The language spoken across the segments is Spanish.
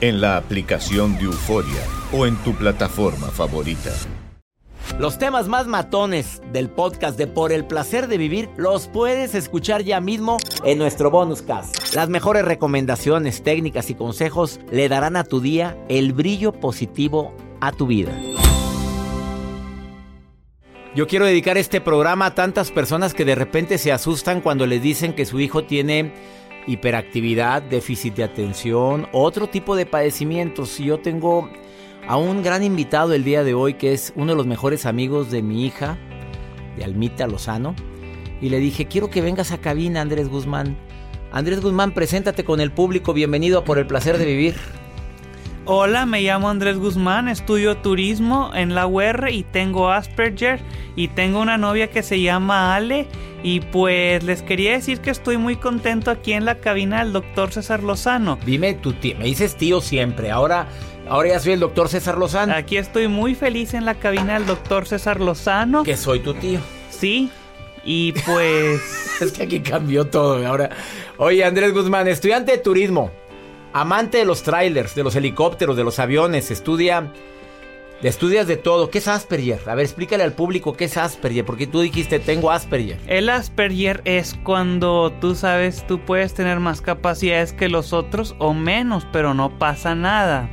en la aplicación de Euforia o en tu plataforma favorita. Los temas más matones del podcast de Por el placer de vivir los puedes escuchar ya mismo en nuestro bonus cast. Las mejores recomendaciones, técnicas y consejos le darán a tu día el brillo positivo a tu vida. Yo quiero dedicar este programa a tantas personas que de repente se asustan cuando les dicen que su hijo tiene hiperactividad, déficit de atención, otro tipo de padecimientos. Yo tengo a un gran invitado el día de hoy que es uno de los mejores amigos de mi hija, de Almita Lozano. Y le dije, quiero que vengas a cabina, Andrés Guzmán. Andrés Guzmán, preséntate con el público. Bienvenido a Por el Placer de Vivir. Hola, me llamo Andrés Guzmán, estudio turismo en la UR y tengo Asperger y tengo una novia que se llama Ale y pues les quería decir que estoy muy contento aquí en la cabina del doctor César Lozano. Dime tu tío, me dices tío siempre, ahora, ahora ya soy el doctor César Lozano. Aquí estoy muy feliz en la cabina del doctor César Lozano. Que soy tu tío. Sí, y pues... es que aquí cambió todo ahora. Oye, Andrés Guzmán, estudiante de turismo. Amante de los trailers, de los helicópteros, de los aviones, estudia. Estudias de todo. ¿Qué es Asperger? A ver, explícale al público qué es Asperger, porque tú dijiste tengo Asperger. El Asperger es cuando tú sabes, tú puedes tener más capacidades que los otros o menos, pero no pasa nada.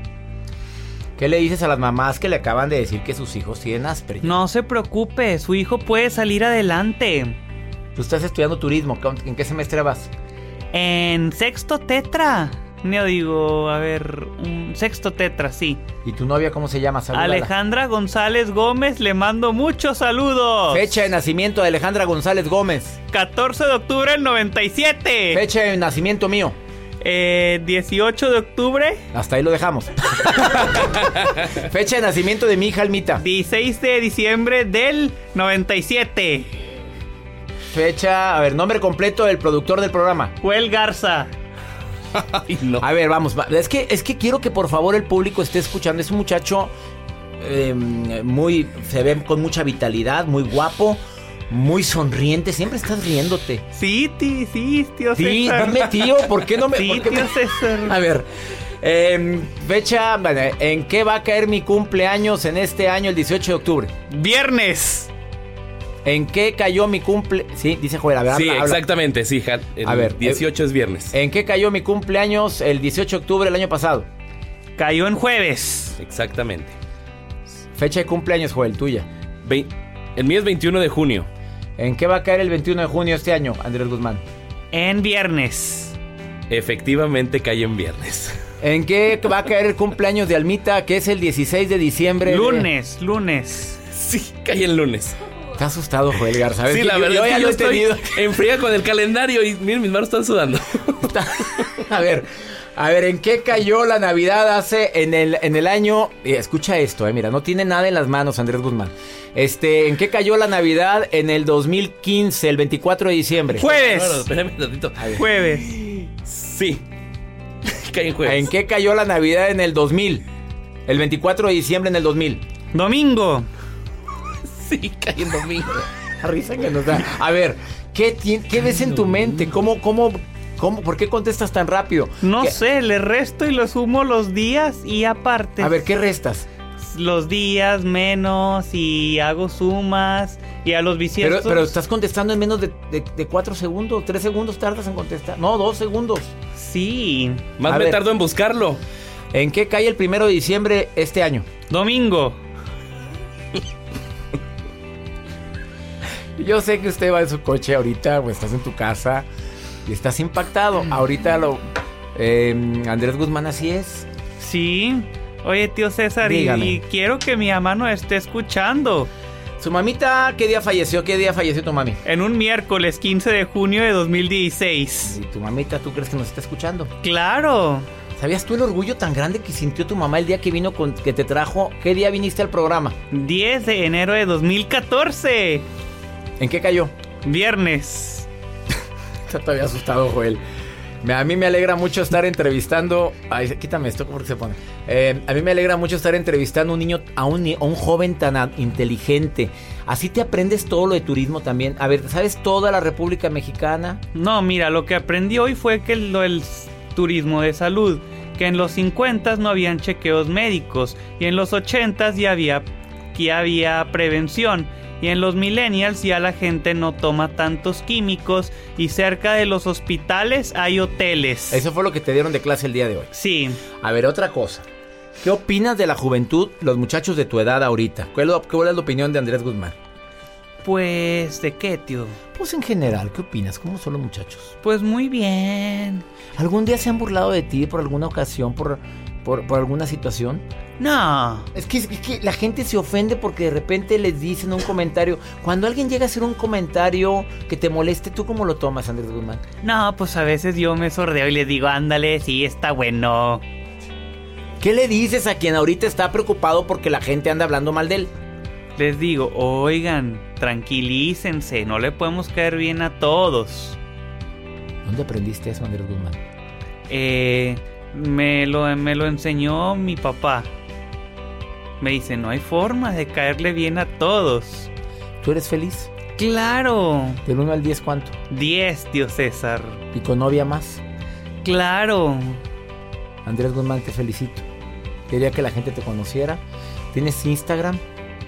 ¿Qué le dices a las mamás que le acaban de decir que sus hijos tienen Asperger? No se preocupe, su hijo puede salir adelante. Tú estás estudiando turismo, ¿en qué semestre vas? En sexto tetra. No digo, a ver, un sexto tetra, sí. ¿Y tu novia cómo se llama? Saludala. Alejandra González Gómez, le mando muchos saludos. Fecha de nacimiento de Alejandra González Gómez. 14 de octubre del 97. Fecha de nacimiento mío. Eh, 18 de octubre. Hasta ahí lo dejamos. Fecha de nacimiento de mi hija Almita. 16 de diciembre del 97. Fecha, a ver, nombre completo del productor del programa. Joel Garza. Ay, no. A ver, vamos. Es que, es que quiero que por favor el público esté escuchando. Es un muchacho eh, muy. Se ve con mucha vitalidad, muy guapo. Muy sonriente, siempre estás riéndote. Sí, tío, sí, tío Sí, dame tío, ¿por qué no me.? Sí, tío me... César. A ver, eh, fecha, ¿en qué va a caer mi cumpleaños en este año, el 18 de octubre? Viernes. ¿En qué cayó mi cumple? Sí, dice Joel, a ver, Sí, habla, habla. exactamente, sí, Hat. El A ver, 18 es viernes. ¿En qué cayó mi cumpleaños el 18 de octubre del año pasado? Cayó en jueves. Exactamente. Fecha de cumpleaños, Joel, tuya. Ve- el mío es 21 de junio. ¿En qué va a caer el 21 de junio este año, Andrés Guzmán? En viernes. Efectivamente cae en viernes. ¿En qué va a caer el cumpleaños de Almita, que es el 16 de diciembre? de- Lunes, lunes. Sí, cae el lunes. Está asustado, Joel Garza. ¿sabes Sí, la yo- verdad yo es ya que lo yo he estoy tenido. en fría con el calendario y miren, mis manos están sudando. A ver, a ver, ¿en qué cayó la Navidad hace en el, en el año? eh, escucha esto, eh, mira, no tiene nada en las manos, Andrés Guzmán. Este, ¿en qué cayó la Navidad en el 2015, el 24 de diciembre? Jueves. Bueno, espérame un. Jueves. Sí. cae en jueves. ¿En qué cayó la Navidad en el 2000? El 24 de diciembre en el 2000. Domingo. Sí, cae en domingo. La risa que nos da. A ver, ¿qué, ti- qué ves en tu mente? ¿Cómo, cómo, cómo, por qué contestas tan rápido? No ¿Qué- sé, le resto y lo sumo los días y aparte. A ver, ¿qué restas? Los días menos y hago sumas y a los Pero, bisiestos. pero estás contestando en menos de, de, de cuatro segundos, tres segundos tardas en contestar. No, dos segundos. Sí. Más A me ver. tardo en buscarlo. ¿En qué cae el primero de diciembre este año? Domingo. Yo sé que usted va en su coche ahorita o estás en tu casa y estás impactado. Ahorita lo... eh, Andrés Guzmán así es. Sí. Oye, tío César, y, quiero que mi mamá nos esté escuchando. Su mamita, ¿qué día falleció? ¿Qué día falleció tu mami? En un miércoles 15 de junio de 2016. Y tu mamita, ¿tú crees que nos está escuchando? Claro. ¿Sabías tú el orgullo tan grande que sintió tu mamá el día que vino con que te trajo? ¿Qué día viniste al programa? 10 de enero de 2014. ¿En qué cayó? Viernes. Está todavía asustado, Joel. A mí me alegra mucho estar entrevistando. Ay, quítame esto porque se pone. Eh, a mí me alegra mucho estar entrevistando a un niño, a un, a un joven tan inteligente. Así te aprendes todo lo de turismo también. A ver, ¿sabes toda la República Mexicana? No, mira, lo que aprendí hoy fue que lo del turismo de salud, que en los 50 no habían chequeos médicos y en los 80 ya había, ya había prevención. Y en los millennials ya la gente no toma tantos químicos y cerca de los hospitales hay hoteles. Eso fue lo que te dieron de clase el día de hoy. Sí, A ver, otra cosa. ¿Qué opinas de la juventud, los muchachos de tu edad ahorita? ¿Cuál es, la- cuál es la opinión de Andrés Guzmán? pues ¿de qué, tío? Pues en general, ¿qué opinas? ¿Cómo son los muchachos? Pues muy bien. ¿Algún día se han burlado de ti por alguna ocasión, por, por, por alguna situación? No, Es que, es que la gente se ofende porque de repente les dicen un comentario. Cuando alguien llega a hacer un comentario que te moleste, ¿tú cómo lo tomas, Andrés Guzmán? no, pues a veces yo me sordeo y le digo, ándale, sí, está bueno. ¿Qué le dices a quien ahorita está preocupado porque la gente anda hablando mal de él? Les digo, oigan, tranquilícense, no le podemos caer bien a todos. ¿Dónde aprendiste eso, Andrés Guzmán? Eh, me, lo, me lo enseñó mi papá. Me dice, no hay forma de caerle bien a todos. ¿Tú eres feliz? Claro. Del 1 al 10, ¿cuánto? 10, tío César. ¿Y con novia más? Claro. Andrés Guzmán, te felicito. Quería que la gente te conociera. ¿Tienes Instagram?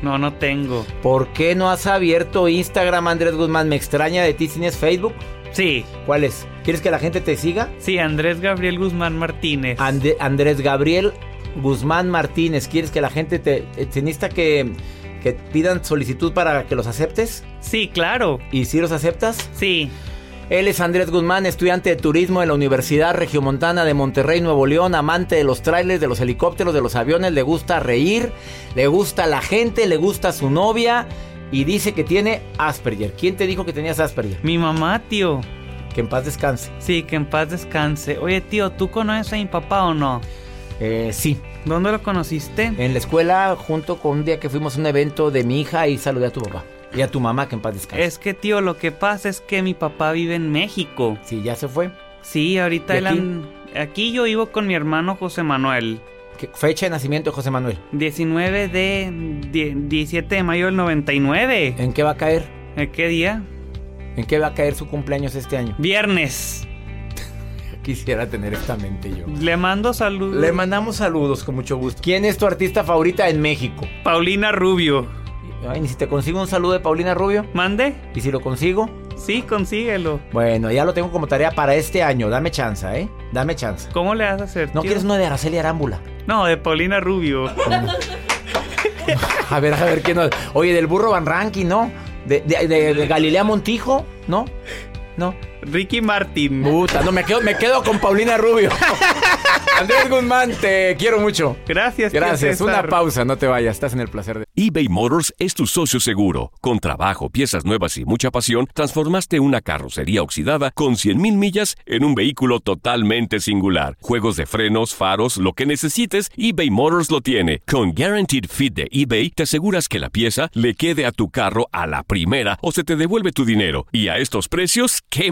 No, no tengo. ¿Por qué no has abierto Instagram, Andrés Guzmán? Me extraña de ti. ¿Tienes Facebook? Sí, ¿Cuál es? ¿Quieres que la gente te siga? sí, Andrés Gabriel Guzmán Martínez. Ande- Andrés Gabriel Guzmán Martínez. ¿Quieres que la gente te... te necesita que, que pidan solicitud para que los aceptes? Sí, claro. ¿Y si los aceptas? Sí. Él es Andrés Guzmán, estudiante de turismo en la Universidad Regiomontana de Monterrey, Nuevo León, amante de los trailers, de los helicópteros, de los aviones, le gusta reír, le gusta la gente, le gusta su novia y dice que tiene Asperger. ¿Quién te dijo que tenías Asperger? Mi mamá, tío. Que en paz descanse. Sí, que en paz descanse. Oye, tío, ¿tú conoces a mi papá o no? Eh, sí, ¿Dónde lo conociste? en la escuela, junto con un día que fuimos a un evento de mi hija y saludé a tu papá. Y a tu mamá, que en paz descanse. Es que, tío, lo que pasa es que mi papá vive en México. Sí, ya se fue. Sí, ahorita ¿Y él aquí? aquí yo vivo con mi hermano José Manuel. ¿Qué fecha de nacimiento de José Manuel? 19 de... die- 17 de mayo del 99. ¿En qué va a caer? ¿Eh, ¿Qué día? ¿En qué va a caer su cumpleaños este año? Viernes. Quisiera tener esta mente yo. Le mando saludos. Le mandamos saludos con mucho gusto. ¿Quién es tu artista favorita en México? Paulina Rubio. Ay, ni si te consigo un saludo de Paulina Rubio. ¿Mande? ¿Y si lo consigo? Sí, consíguelo. Bueno, ya lo tengo como tarea para este año. Dame chance, ¿eh? Dame chance. ¿Cómo le vas a hacer, ¿No tío? quieres uno de Araceli Arámbula? No, de Paulina Rubio. A ver, a ver, ¿quién no? Oye, del burro Van Ranking, ¿no? De, de- de- de Galilea Montijo, ¿no? ¿No? Ricky Martin. Puta, no, me quedo, me quedo con Paulina Rubio. Andrés Guzmán, te quiero mucho. Gracias, Gracias. Una pausa, no te vayas. Estás en el placer de... eBay Motors es tu socio seguro. Con trabajo, piezas nuevas y mucha pasión, transformaste una carrocería oxidada con 100.000 millas en un vehículo totalmente singular. Juegos de frenos, faros, lo que necesites, eBay Motors lo tiene. Con Guaranteed Fit de eBay, te aseguras que la pieza le quede a tu carro a la primera o se te devuelve tu dinero. Y a estos precios, ¿qué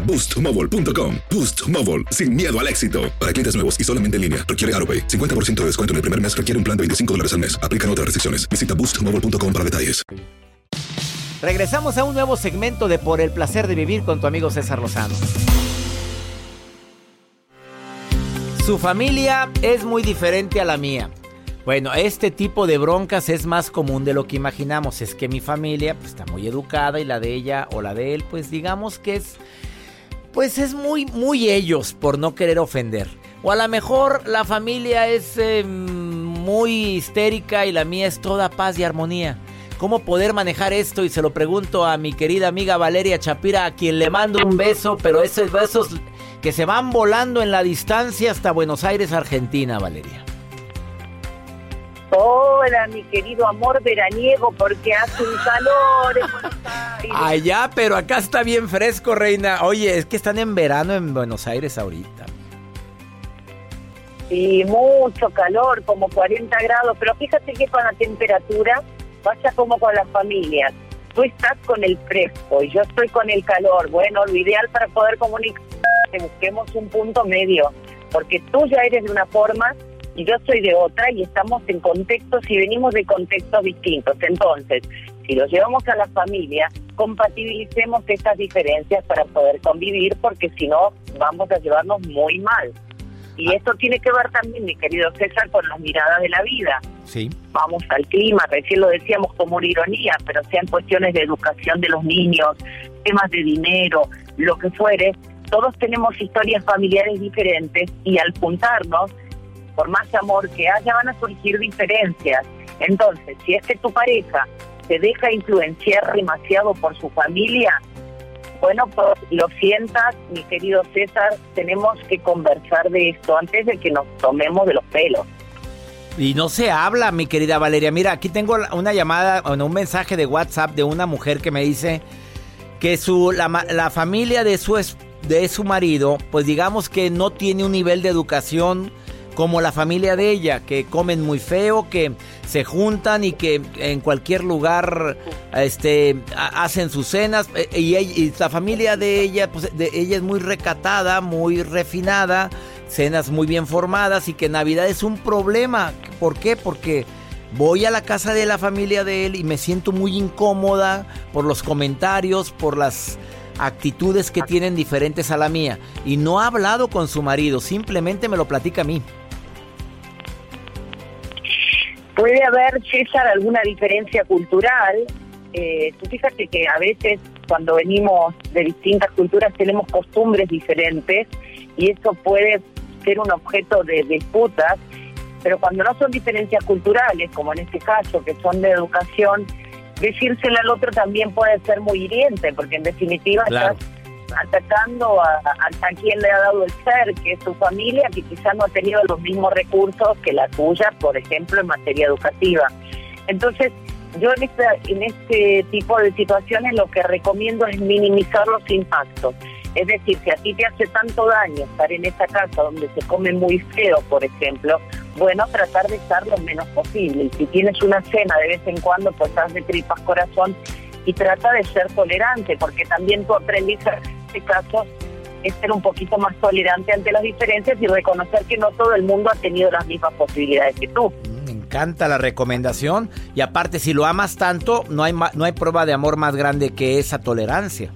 boostmobile.com. Boost Mobile, sin miedo al éxito. Para clientes nuevos y solamente en línea, requiere AroPay. 50% de descuento en el primer mes requiere un plan de 25 dólares al mes. Aplican otras restricciones. Visita boostmobile.com para detalles. Regresamos a un nuevo segmento de Por el placer de vivir con tu amigo César Lozano. Su familia es muy diferente a la mía. Bueno, este tipo de broncas es más común de lo que imaginamos. Es que mi familia pues, está muy educada y la de ella o la de él, pues digamos que es, pues es muy, muy ellos por no querer ofender. O a lo mejor la familia es eh, muy histérica y la mía es toda paz y armonía. ¿Cómo poder manejar esto? Y se lo pregunto a mi querida amiga Valeria Chapira, a quien le mando un beso, pero esos besos que se van volando en la distancia hasta Buenos Aires, Argentina, Valeria. Hola, mi querido amor veraniego, porque hace un calor en Buenos Aires. Allá, pero acá está bien fresco, reina. Oye, es que están en verano en Buenos Aires ahorita. Sí, mucho calor, como 40 grados, pero fíjate que con la temperatura pasa como con las familias. Tú estás con el fresco y yo estoy con el calor. Bueno, lo ideal para poder comunicar es que busquemos un punto medio, porque tú ya eres de una forma yo soy de otra y estamos en contextos y venimos de contextos distintos. Entonces, si lo llevamos a la familia, compatibilicemos estas diferencias para poder convivir, porque si no, vamos a llevarnos muy mal. Y esto tiene que ver también, mi querido César, con las miradas de la vida. Sí. Vamos al clima, recién lo decíamos como una ironía, pero sean cuestiones de educación de los niños, temas de dinero, lo que fuere, todos tenemos historias familiares diferentes y al juntarnos, por más amor que haya, van a surgir diferencias. Entonces, si es que tu pareja se deja influenciar demasiado por su familia, bueno, pues lo sientas, mi querido César, tenemos que conversar de esto antes de que nos tomemos de los pelos. Y no se habla, mi querida Valeria. Mira, aquí tengo una llamada, bueno, un mensaje de WhatsApp de una mujer que me dice que su la, la familia de su de su marido, pues digamos que no tiene un nivel de educación como la familia de ella, que comen muy feo, que se juntan y que en cualquier lugar este ha- hacen sus cenas eh, y, ella- la familia de ella pues de ella es muy recatada, muy refinada, cenas muy bien formadas y que Navidad es un problema. ¿Por qué? Porque voy a la casa de la familia de él y me siento muy incómoda por los comentarios, por las actitudes que tienen diferentes a la mía y no ha hablado con su marido, simplemente me lo platica a mí. Puede haber, César, alguna diferencia cultural. Eh, tú fíjate que a veces cuando venimos de distintas culturas tenemos costumbres diferentes y eso puede ser un objeto de disputas, pero cuando no son diferencias culturales, como en este caso, que son de educación, decírselo al otro también puede ser muy hiriente, porque en definitiva Claro. estás atacando a, a, quien le ha dado el ser, que es tu familia, que quizás no ha tenido los mismos recursos que la tuya, por ejemplo, en materia educativa. Entonces, yo en, esta, en este tipo de situaciones lo que recomiendo es minimizar los impactos. Es decir, si a ti te hace tanto daño estar en esa casa donde se come muy feo, por ejemplo, bueno, tratar de estar lo menos posible. Si tienes una cena de vez en cuando, pues haz de tripas corazón y trata de ser tolerante, porque también tu aprendizaje en este caso es ser un poquito más tolerante ante las diferencias y reconocer que no todo el mundo ha tenido las mismas posibilidades que tú. Me encanta la recomendación y aparte si lo amas tanto, no hay no hay prueba de amor más grande que esa tolerancia.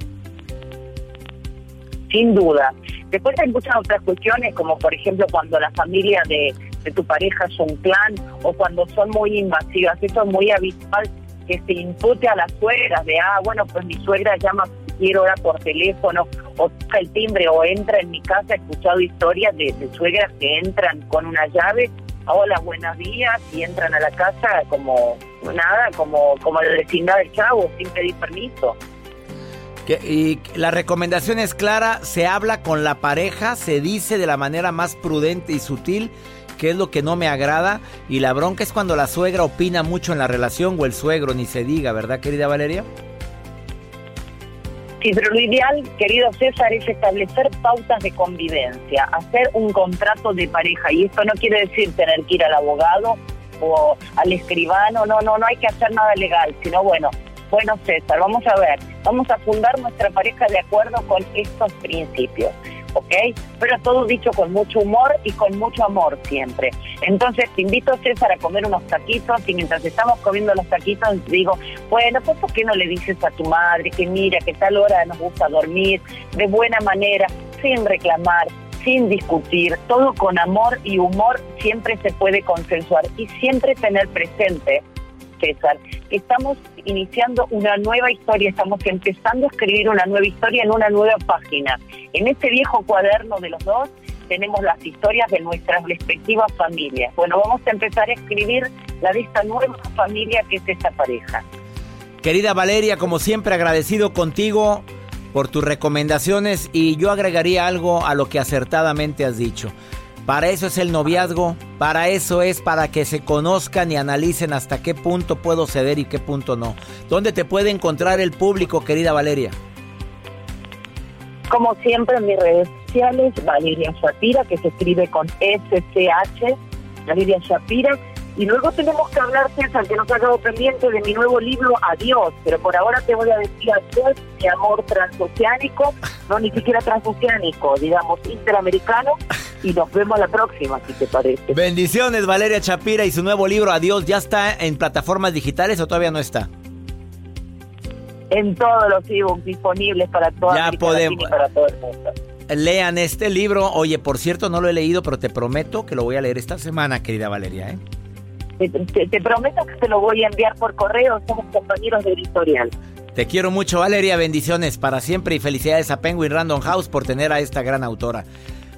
sin duda. Después hay muchas otras cuestiones, como por ejemplo cuando la familia de, de tu pareja es un clan o cuando son muy invasivas. Eso es muy habitual que se impute a las suegras de, ah, bueno, pues mi suegra llama quiero hora por teléfono o toca el timbre o entra en mi casa. He escuchado historias de, suegras que entran con una llave, hola, buenos días, y entran a la casa como nada, como, como la vecindad del chavo, sin pedir permiso. Y la recomendación es clara, se habla con la pareja, se dice de la manera más prudente y sutil qué es lo que no me agrada y la bronca es cuando la suegra opina mucho en la relación o el suegro, ni se diga, ¿verdad querida Valeria? Sí, pero lo ideal, querido César, es establecer pautas de convivencia, hacer un contrato de pareja. Y esto no quiere decir tener que ir al abogado o al escribano, no, no, no hay que hacer nada legal, sino bueno, bueno César, vamos a ver, vamos a fundar nuestra pareja de acuerdo con estos principios. ¿Ok? Pero todo dicho con mucho humor y con mucho amor siempre. Entonces te invito, César, a comer unos taquitos y mientras estamos comiendo los taquitos digo, bueno, pues ¿por qué no le dices a tu madre que mira, que tal hora nos gusta dormir, de buena manera, sin reclamar, sin discutir, todo con amor y humor siempre se puede consensuar y siempre tener presente, César, estamos iniciando una nueva historia, estamos empezando a escribir una nueva historia en una nueva página. En este viejo cuaderno de los dos tenemos las historias de nuestras respectivas familias. Bueno, vamos a empezar a escribir la de esta nueva familia que es esta pareja. Querida Valeria, como siempre agradecido contigo por tus recomendaciones y yo agregaría algo a lo que acertadamente has dicho. Para eso es el noviazgo, para eso es para que se conozcan y analicen hasta qué punto puedo ceder y qué punto no. ¿Dónde te puede encontrar el público, querida Valeria? Como siempre en mis redes sociales, Valeria Shapira, que se escribe con SCH, Valeria Shapira. Y luego tenemos que hablar, César, que nos ha quedado pendiente de mi nuevo libro Adiós, pero por ahora te voy a decir adiós, mi amor transoceánico, no ni siquiera transoceánico, digamos interamericano, y nos vemos la próxima, si te parece. Bendiciones, Valeria Chapira y su nuevo libro Adiós. ¿Ya está en plataformas digitales o todavía no está? En todos los ebooks disponibles para toda Ya podemos- y para todo el mundo. Lean este libro. Oye, por cierto, no lo he leído, pero te prometo que lo voy a leer esta semana, querida Valeria. ¿eh? Te, te- te prometo que te lo voy a enviar por correo, somos compañeros de editorial. Te quiero mucho, Valeria. Bendiciones para siempre y felicidades a Penguin Random House por tener a esta gran autora.